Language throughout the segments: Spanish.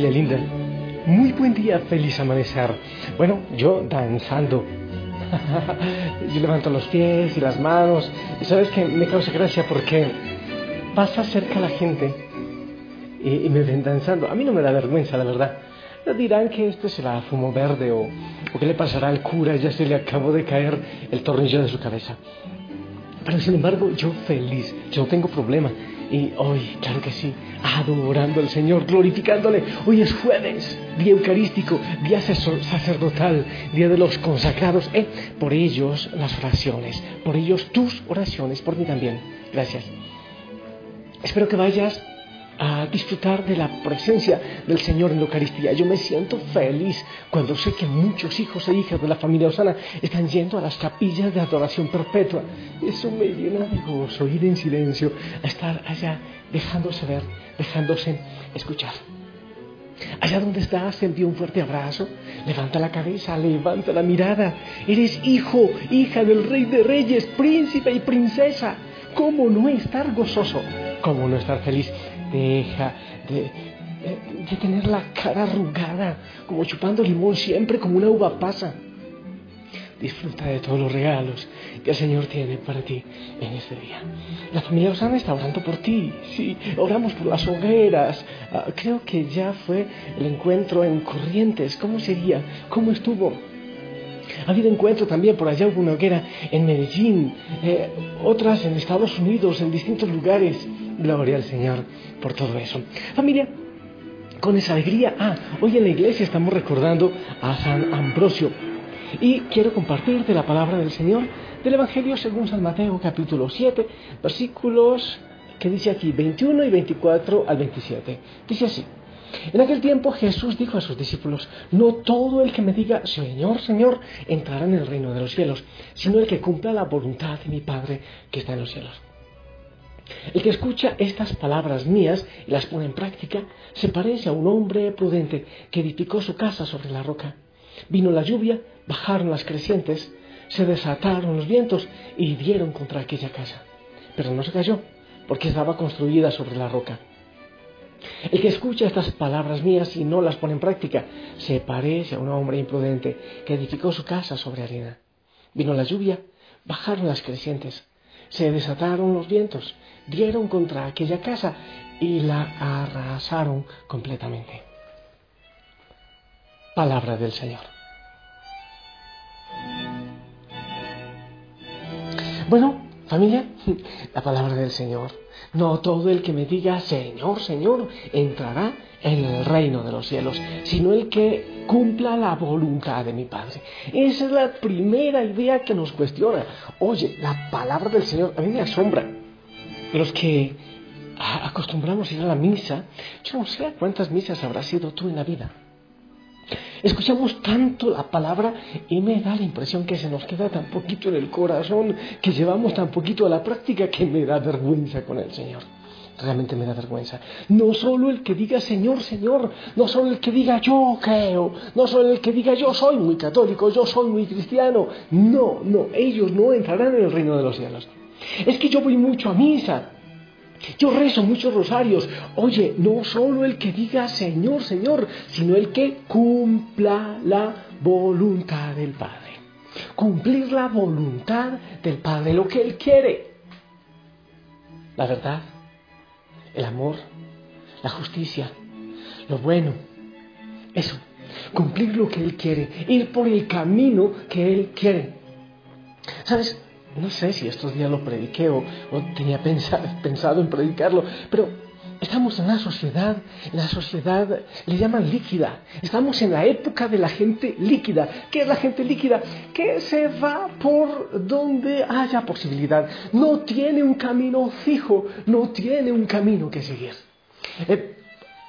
Familia linda, muy buen día, feliz amanecer. Bueno, yo danzando. yo levanto los pies y las manos. Y sabes que me causa gracia porque pasa cerca la gente y, y me ven danzando. A mí no me da vergüenza, la verdad. Dirán que este se la fumo verde o, o que le pasará al cura, ya se le acabó de caer el tornillo de su cabeza. Pero sin embargo, yo feliz, yo no tengo problema. Y hoy, claro que sí, adorando al Señor, glorificándole. Hoy es jueves, día eucarístico, día sacerdotal, día de los consagrados. Eh, por ellos las oraciones, por ellos tus oraciones, por mí también. Gracias. Espero que vayas a disfrutar de la presencia del Señor en la Eucaristía. Yo me siento feliz cuando sé que muchos hijos e hijas de la familia Osana están yendo a las capillas de adoración perpetua. Eso me llena de gozo, ir en silencio, a estar allá, dejándose ver, dejándose escuchar. Allá donde estás, te envío un fuerte abrazo. Levanta la cabeza, levanta la mirada. Eres hijo, hija del Rey de Reyes, príncipe y princesa. ¿Cómo no estar gozoso? ¿Cómo no estar feliz? Deja de, de, tener la cara arrugada, como chupando limón siempre, como una uva pasa. Disfruta de todos los regalos que el Señor tiene para ti en este día. La familia Osana está orando por ti. Sí, oramos por las hogueras. Ah, creo que ya fue el encuentro en Corrientes. ¿Cómo sería? ¿Cómo estuvo? Ha habido encuentro también por allá, hubo una hoguera en Medellín, eh, otras en Estados Unidos, en distintos lugares. Gloria al Señor por todo eso. Familia, con esa alegría, ah, hoy en la iglesia estamos recordando a San Ambrosio y quiero compartirte la palabra del Señor del Evangelio según San Mateo capítulo 7, versículos que dice aquí 21 y 24 al 27. Dice así. En aquel tiempo Jesús dijo a sus discípulos, no todo el que me diga, Señor, Señor, entrará en el reino de los cielos, sino el que cumpla la voluntad de mi Padre que está en los cielos. El que escucha estas palabras mías y las pone en práctica, se parece a un hombre prudente que edificó su casa sobre la roca. Vino la lluvia, bajaron las crecientes, se desataron los vientos y dieron contra aquella casa. Pero no se cayó, porque estaba construida sobre la roca. El que escucha estas palabras mías y no las pone en práctica se parece a un hombre imprudente que edificó su casa sobre arena. Vino la lluvia, bajaron las crecientes, se desataron los vientos, dieron contra aquella casa y la arrasaron completamente. Palabra del Señor. Bueno, familia, la palabra del Señor. No todo el que me diga Señor, Señor, entrará en el reino de los cielos, sino el que cumpla la voluntad de mi Padre. Esa es la primera idea que nos cuestiona. Oye, la palabra del Señor a mí me asombra. Los que acostumbramos a ir a la misa, yo no sé cuántas misas habrás sido tú en la vida. Escuchamos tanto la palabra y me da la impresión que se nos queda tan poquito en el corazón, que llevamos tan poquito a la práctica que me da vergüenza con el Señor. Realmente me da vergüenza. No solo el que diga Señor, Señor, no solo el que diga yo creo, no solo el que diga yo soy muy católico, yo soy muy cristiano. No, no, ellos no entrarán en el reino de los cielos. Es que yo voy mucho a misa, yo rezo muchos rosarios. Oye, no solo el que diga Señor, Señor, sino el que cumpla la voluntad del Padre. Cumplir la voluntad del Padre, lo que Él quiere. La verdad, el amor, la justicia, lo bueno, Eso, cumplir lo que Él quiere, ir por el camino que Él quiere. ¿Sabes? No sé si estos días lo prediqué o, tenía pensado en predicarlo, pero Estamos en una sociedad, la sociedad le llaman líquida. Estamos en la época de la gente líquida. ¿Qué es la gente líquida? Que se va por donde haya posibilidad. No tiene un camino fijo, no tiene un camino que seguir. Eh,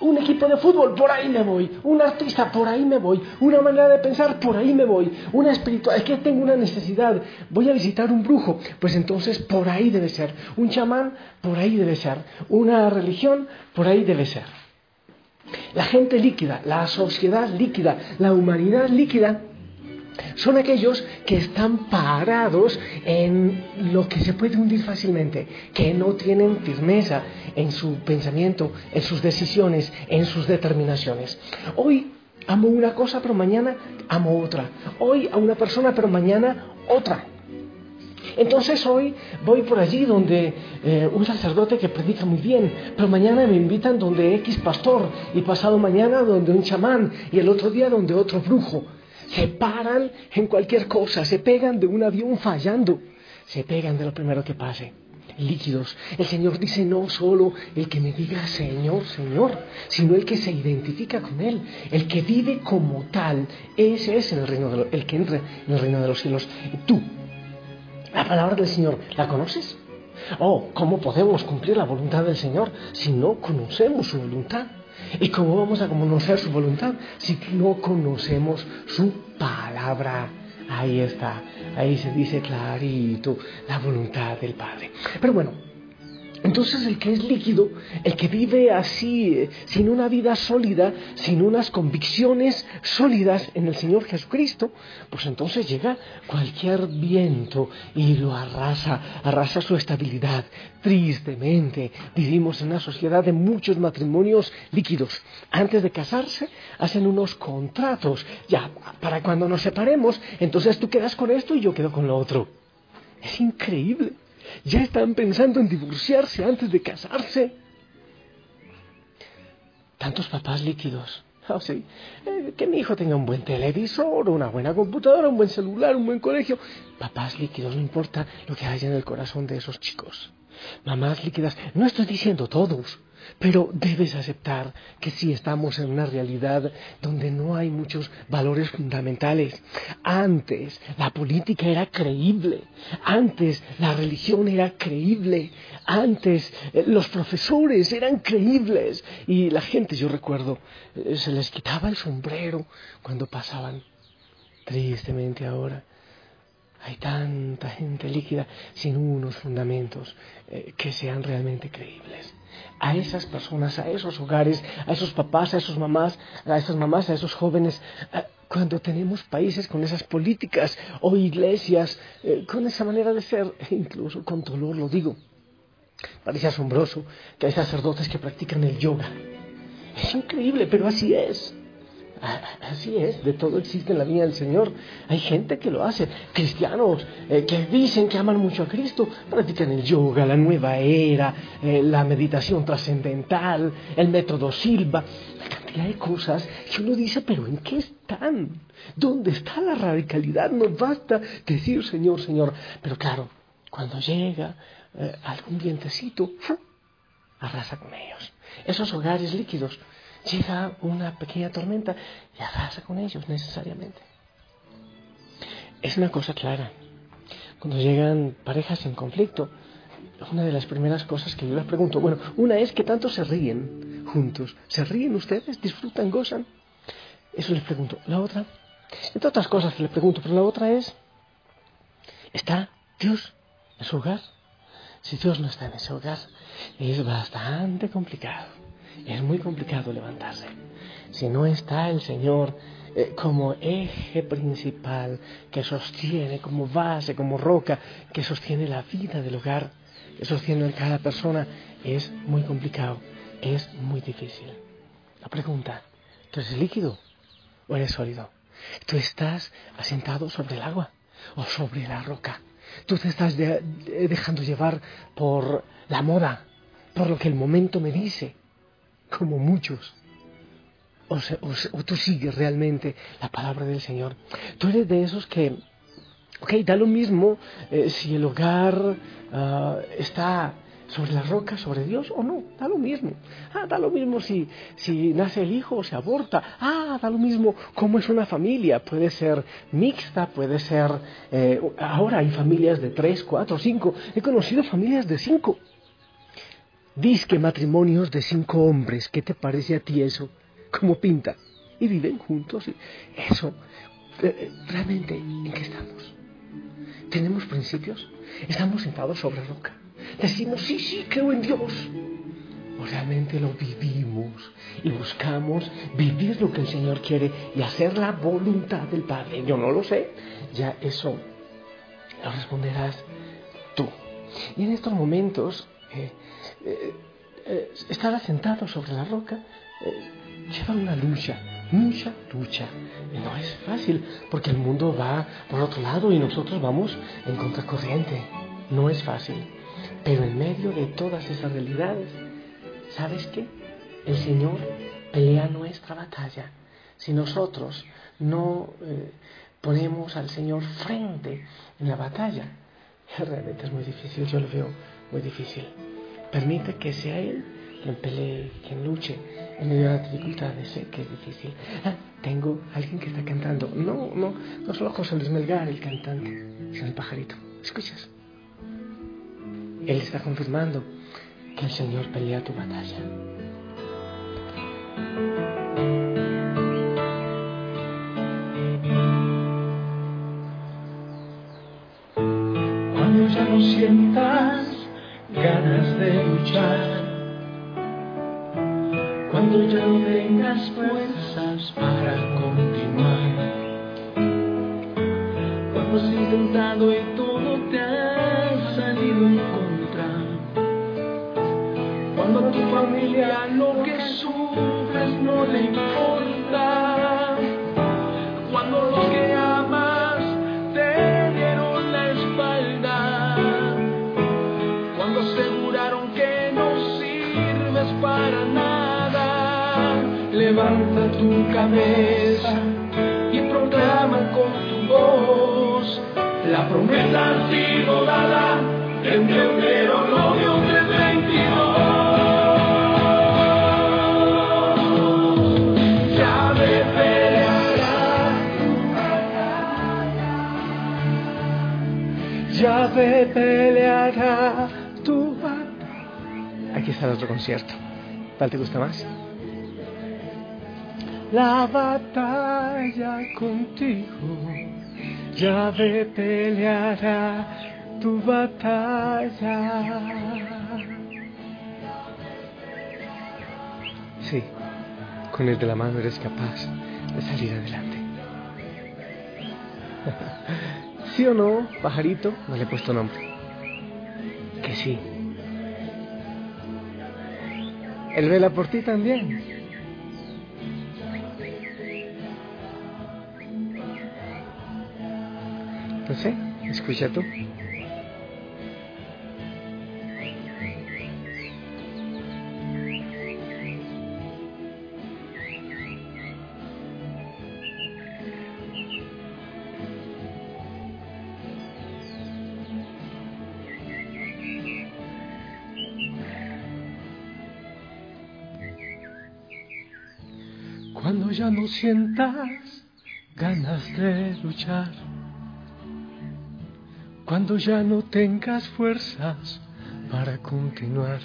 un equipo de fútbol, por ahí me voy. Un artista, por ahí me voy. Una manera de pensar, por ahí me voy. Una espiritual, es que tengo una necesidad. Voy a visitar un brujo, pues entonces por ahí debe ser. Un chamán, por ahí debe ser. Una religión, por ahí debe ser. La gente líquida, la sociedad líquida, la humanidad líquida son aquellos que están parados en lo que se puede hundir fácilmente, que no tienen firmeza en su pensamiento, en sus decisiones, en sus determinaciones. Hoy amo una cosa, pero mañana amo otra. Hoy a una persona, pero mañana otra. Entonces hoy voy por allí donde eh, un sacerdote que predica muy bien, pero mañana me invitan donde X pastor y pasado mañana donde un chamán y el otro día donde otro brujo se paran en cualquier cosa, se pegan de un avión fallando, se pegan de lo primero que pase. Líquidos. El Señor dice no solo el que me diga Señor, Señor, sino el que se identifica con Él, el que vive como tal. Ese es el, reino de el que entra en el reino de los cielos. Tú, la palabra del Señor, ¿la conoces? Oh, ¿cómo podemos cumplir la voluntad del Señor si no conocemos su voluntad? ¿Y cómo vamos a conocer su voluntad si no conocemos su palabra? Ahí está, ahí se dice clarito la voluntad del Padre. Pero bueno, entonces el que es líquido, el que vive así, eh, sin una vida sólida, sin unas convicciones sólidas en el Señor Jesucristo, pues entonces llega cualquier viento y lo arrasa, arrasa su estabilidad. Tristemente, vivimos en una sociedad de muchos matrimonios líquidos. Antes de casarse, hacen unos contratos. Ya, para cuando nos separemos, entonces tú quedas con esto y yo quedo con lo otro. Es increíble ya están pensando en divorciarse antes de casarse. Tantos papás líquidos. Oh, sí. Eh, que mi hijo tenga un buen televisor, una buena computadora, un buen celular, un buen colegio. Papás líquidos, no importa lo que haya en el corazón de esos chicos. Mamás líquidas, no estoy diciendo todos, pero debes aceptar que sí estamos en una realidad donde no hay muchos valores fundamentales. Antes la política era creíble, antes la religión era creíble, antes eh, los profesores eran creíbles y la gente, yo recuerdo, eh, se les quitaba el sombrero cuando pasaban. Tristemente ahora hay tanta gente líquida sin unos fundamentos eh, que sean realmente creíbles a esas personas, a esos hogares, a esos papás, a esos mamás, a esas mamás, a esos jóvenes, cuando tenemos países con esas políticas o iglesias eh, con esa manera de ser, e incluso con dolor lo digo. Parece asombroso que hay sacerdotes que practican el yoga. Es increíble, pero así es. Así es, de todo existe en la vida del Señor. Hay gente que lo hace, cristianos eh, que dicen que aman mucho a Cristo, practican el yoga, la nueva era, eh, la meditación trascendental, el método Silva, la cantidad de cosas que uno dice, pero ¿en qué están? ¿Dónde está la radicalidad? No basta decir Señor, Señor. Pero claro, cuando llega eh, algún vientecito, arrasa con ellos. Esos hogares líquidos llega una pequeña tormenta y arrasa con ellos necesariamente. Es una cosa clara. Cuando llegan parejas en conflicto, una de las primeras cosas que yo les pregunto, bueno, una es que tanto se ríen juntos. ¿Se ríen ustedes? ¿Disfrutan? ¿Gozan? Eso les pregunto. La otra, entre otras cosas que les pregunto, pero la otra es, ¿está Dios en su hogar? Si Dios no está en ese hogar, es bastante complicado es muy complicado levantarse. Si no está el Señor eh, como eje principal que sostiene, como base, como roca, que sostiene la vida del hogar, que sostiene a cada persona, es muy complicado, es muy difícil. La pregunta, ¿tú eres líquido o eres sólido? ¿Tú estás asentado sobre el agua o sobre la roca? ¿Tú te estás dejando llevar por la moda, por lo que el momento me dice? Como muchos. o, se- o tú sigues realmente la palabra del Señor. Tú eres de esos que, ok, da lo mismo eh, si el hogar ah, está sobre la roca, sobre Dios o no, da lo mismo. Ah, da lo mismo si, si nace el hijo o se aborta. Ah, da lo mismo cómo es una familia. Puede ser mixta, puede ser... eh, ahora hay familias de tres, cuatro, cinco. He conocido familias de cinco. Disque matrimonios de cinco hombres. ¿Qué te parece a ti eso? ¿Cómo pinta? Y viven juntos. Eso, eh, realmente, ¿en qué estamos? ¿Tenemos principios? ¿Estamos sentados sobre roca? Decimos, sí, sí, creo en Dios. O realmente lo vivimos y buscamos vivir lo que el Señor quiere y hacer la voluntad del Padre. Yo no lo sé. Ya eso lo responderás tú. Y en estos momentos, eh, eh, eh, estar asentado sobre la roca eh, lleva una lucha, mucha lucha. Y no es fácil, porque el mundo va por otro lado y nosotros vamos en contracorriente. No es fácil. Pero en medio de todas esas realidades, ¿sabes qué? El Señor pelea nuestra batalla. Si nosotros no eh, ponemos al Señor frente en la batalla, realmente es muy difícil, yo lo veo muy difícil. Permite que sea Él quien pelee, quien luche en medio de las dificultades. Sé que es difícil. Ah, tengo alguien que está cantando. No, no, no solo José Luis Melgar, el cantante, sino el pajarito. ¿Escuchas? Él está confirmando que el Señor pelea tu batalla. Cuando ya no tengas fuerzas para continuar, cuando has intentado y todo te ha salido en contra, cuando a tu familia lo que sufres no le importa, cuando los que amas te dieron la espalda, cuando aseguraron que no sirves para nada, levanta tu cabeza y proclama con tu voz, la promesa ha sido dada en Deuteronomio 3:22. Yahvé peleará tu batalla. Aquí está otro concierto. ¿Cuál te gusta más? La batalla contigo. Yahvé peleará tu batalla. Sí, con el de la mano eres capaz de salir adelante. ¿Sí o no, pajarito? No le he puesto nombre. Que sí. Él vela por ti también. Sé, escucha tú. Cuando ya no sientas ganas de luchar, cuando ya no tengas fuerzas para continuar,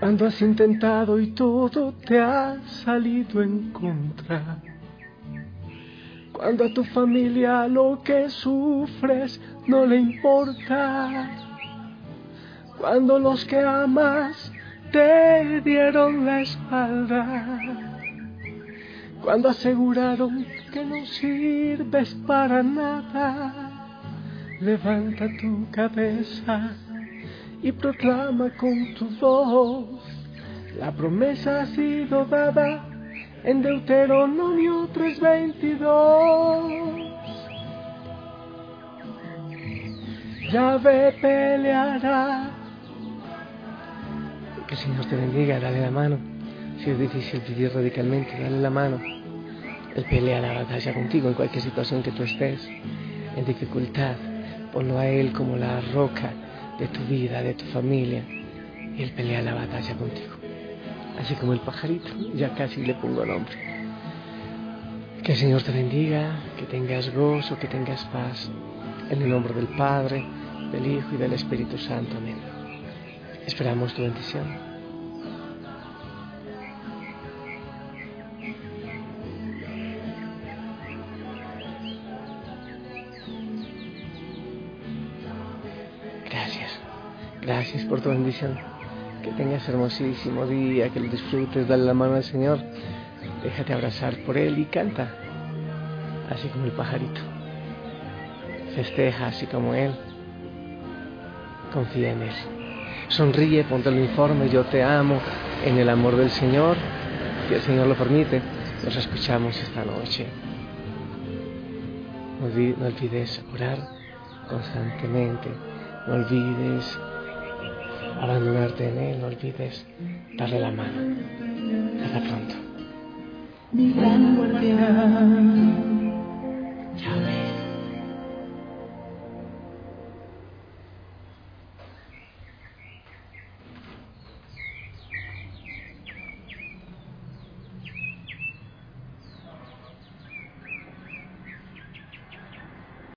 cuando has intentado y todo te ha salido en contra, cuando a tu familia lo que sufres no le importa, cuando los que amas te dieron la espalda, cuando aseguraron que no sirves para nada, levanta tu cabeza y proclama con tu voz, la promesa ha sido dada en Deuteronomio 3:22. Yahvé peleará. Que el Señor te bendiga, dale la mano. Si es difícil vivir radicalmente, dale la mano. Él pelea la batalla contigo en cualquier situación que tú estés, en dificultad. Ponlo a Él como la roca de tu vida, de tu familia. Y Él pelea la batalla contigo. Así como el pajarito, ya casi le pongo nombre. Que el Señor te bendiga, que tengas gozo, que tengas paz. En el nombre del Padre, del Hijo y del Espíritu Santo. Amén. Esperamos tu bendición. Gracias por tu bendición. Que tengas hermosísimo día, que lo disfrutes, dale la mano al Señor, déjate abrazar por Él y canta, así como el pajarito. Festeja así como Él. Confía en Él. Sonríe, ponte el uniforme, yo te amo, en el amor del Señor, si el Señor lo permite, nos escuchamos esta noche. No olvides orar constantemente no olvides abandonarte en Él, no olvides darle la mano. Hasta pronto.